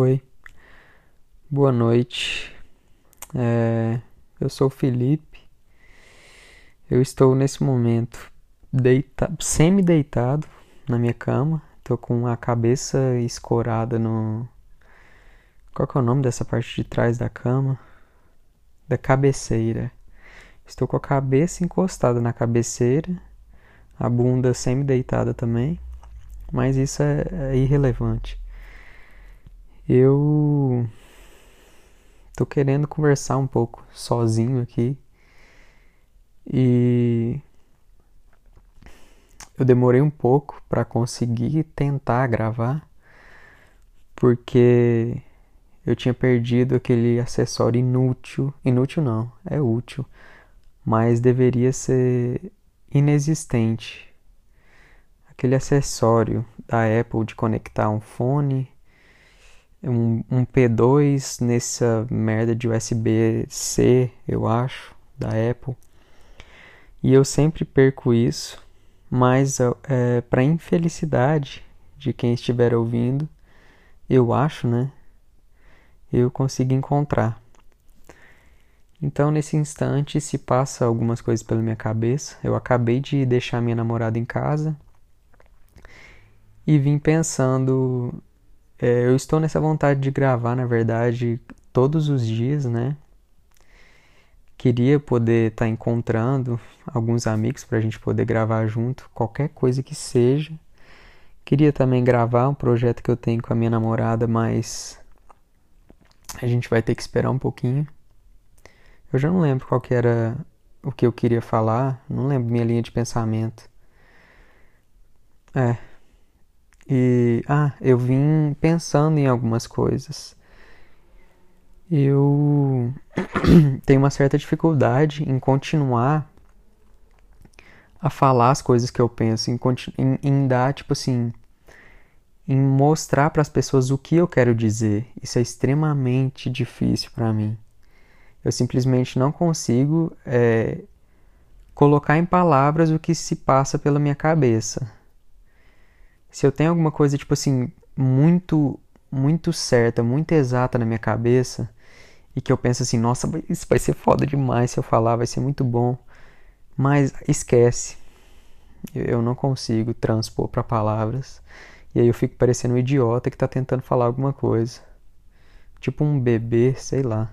Oi, boa noite. É, eu sou o Felipe. Eu estou nesse momento deita semi-deitado na minha cama. Estou com a cabeça escorada no. Qual que é o nome dessa parte de trás da cama? Da cabeceira. Estou com a cabeça encostada na cabeceira, a bunda semi-deitada também, mas isso é, é irrelevante. Eu tô querendo conversar um pouco sozinho aqui e eu demorei um pouco para conseguir tentar gravar porque eu tinha perdido aquele acessório inútil, inútil não, é útil, mas deveria ser inexistente. Aquele acessório da Apple de conectar um fone um, um P2 nessa merda de USB-C, eu acho, da Apple. E eu sempre perco isso, mas é, para infelicidade de quem estiver ouvindo, eu acho, né? Eu consigo encontrar. Então, nesse instante, se passa algumas coisas pela minha cabeça. Eu acabei de deixar minha namorada em casa e vim pensando é, eu estou nessa vontade de gravar, na verdade, todos os dias, né? Queria poder estar tá encontrando alguns amigos para a gente poder gravar junto, qualquer coisa que seja. Queria também gravar um projeto que eu tenho com a minha namorada, mas a gente vai ter que esperar um pouquinho. Eu já não lembro qual que era o que eu queria falar, não lembro minha linha de pensamento. É, e ah, eu vim pensando em algumas coisas. Eu tenho uma certa dificuldade em continuar a falar as coisas que eu penso, em, em, em dar, tipo assim, em mostrar para as pessoas o que eu quero dizer. Isso é extremamente difícil para mim. Eu simplesmente não consigo é, colocar em palavras o que se passa pela minha cabeça se eu tenho alguma coisa, tipo assim, muito, muito certa, muito exata na minha cabeça, e que eu penso assim, nossa, isso vai ser foda demais se eu falar, vai ser muito bom. Mas esquece. Eu não consigo transpor para palavras. E aí eu fico parecendo um idiota que tá tentando falar alguma coisa. Tipo um bebê, sei lá.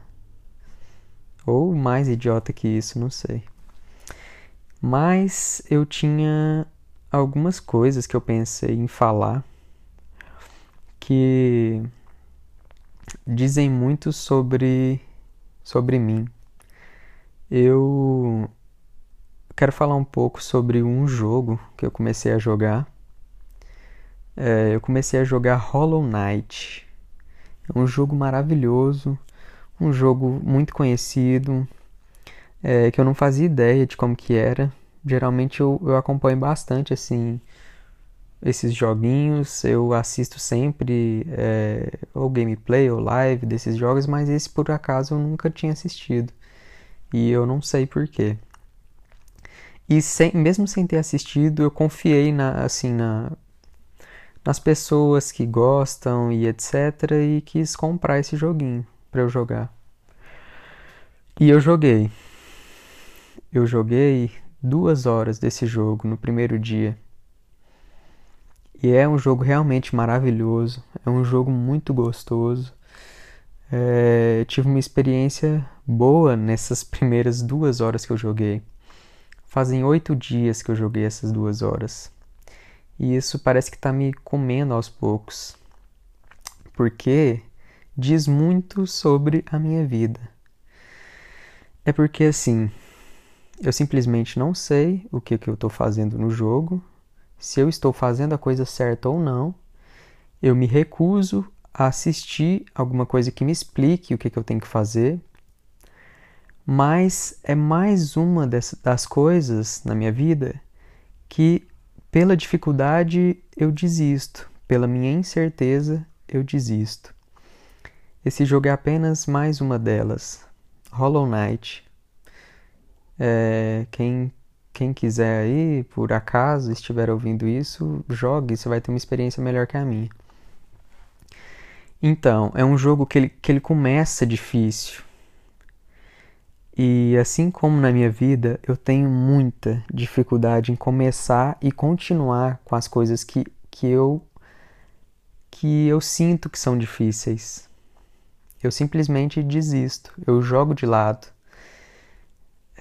Ou mais idiota que isso, não sei. Mas eu tinha algumas coisas que eu pensei em falar que dizem muito sobre sobre mim. Eu quero falar um pouco sobre um jogo que eu comecei a jogar. É, eu comecei a jogar Hollow Knight. É um jogo maravilhoso, um jogo muito conhecido, é, que eu não fazia ideia de como que era geralmente eu, eu acompanho bastante assim esses joguinhos. Eu assisto sempre é, ou gameplay ou live desses jogos, mas esse por acaso eu nunca tinha assistido e eu não sei porquê. E sem, mesmo sem ter assistido, eu confiei na, assim, na, nas pessoas que gostam e etc. e quis comprar esse joguinho para eu jogar. E eu joguei. Eu joguei duas horas desse jogo no primeiro dia. E é um jogo realmente maravilhoso, é um jogo muito gostoso. É, tive uma experiência boa nessas primeiras duas horas que eu joguei. Fazem oito dias que eu joguei essas duas horas. E isso parece que está me comendo aos poucos. Porque diz muito sobre a minha vida. É porque assim, eu simplesmente não sei o que, que eu estou fazendo no jogo, se eu estou fazendo a coisa certa ou não. Eu me recuso a assistir alguma coisa que me explique o que, que eu tenho que fazer. Mas é mais uma das coisas na minha vida que, pela dificuldade, eu desisto, pela minha incerteza, eu desisto. Esse jogo é apenas mais uma delas. Hollow Knight é, quem, quem quiser aí, por acaso estiver ouvindo isso, jogue, você vai ter uma experiência melhor que a minha. Então, é um jogo que ele, que ele começa difícil. E assim como na minha vida, eu tenho muita dificuldade em começar e continuar com as coisas que, que eu que eu sinto que são difíceis. Eu simplesmente desisto, eu jogo de lado.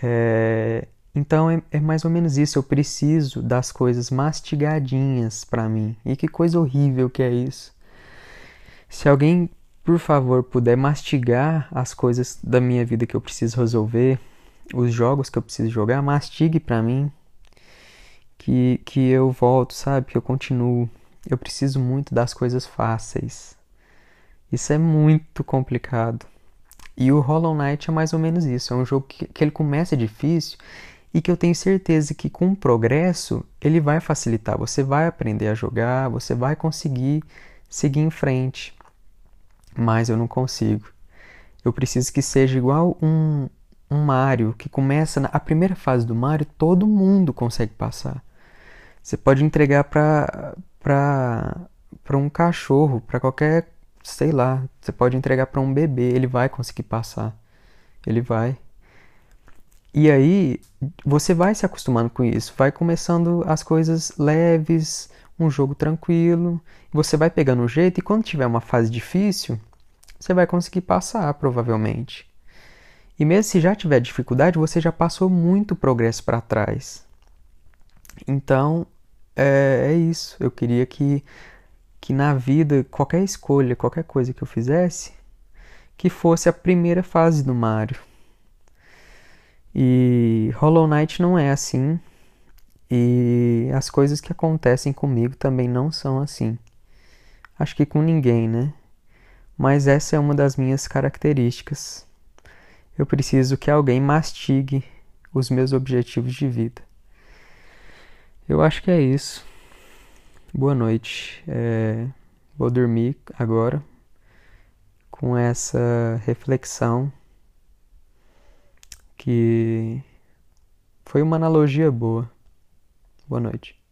É, então é, é, mais ou menos isso. Eu preciso das coisas mastigadinhas para mim. E que coisa horrível que é isso. Se alguém, por favor, puder mastigar as coisas da minha vida que eu preciso resolver, os jogos que eu preciso jogar, mastigue para mim. Que, que eu volto, sabe? Que eu continuo. Eu preciso muito das coisas fáceis. Isso é muito complicado. E o Hollow Knight é mais ou menos isso. É um jogo que, que ele começa difícil e que eu tenho certeza que com o progresso ele vai facilitar. Você vai aprender a jogar, você vai conseguir seguir em frente. Mas eu não consigo. Eu preciso que seja igual um, um Mario que começa na a primeira fase do Mario, todo mundo consegue passar. Você pode entregar para para um cachorro, para qualquer sei lá, você pode entregar para um bebê, ele vai conseguir passar. Ele vai. E aí você vai se acostumando com isso, vai começando as coisas leves, um jogo tranquilo, você vai pegando um jeito e quando tiver uma fase difícil, você vai conseguir passar, provavelmente. E mesmo se já tiver dificuldade, você já passou muito progresso para trás. Então, é, é isso. Eu queria que que na vida, qualquer escolha, qualquer coisa que eu fizesse, que fosse a primeira fase do Mario. E Hollow Knight não é assim. E as coisas que acontecem comigo também não são assim. Acho que com ninguém, né? Mas essa é uma das minhas características. Eu preciso que alguém mastigue os meus objetivos de vida. Eu acho que é isso. Boa noite. É, vou dormir agora com essa reflexão que foi uma analogia boa. Boa noite.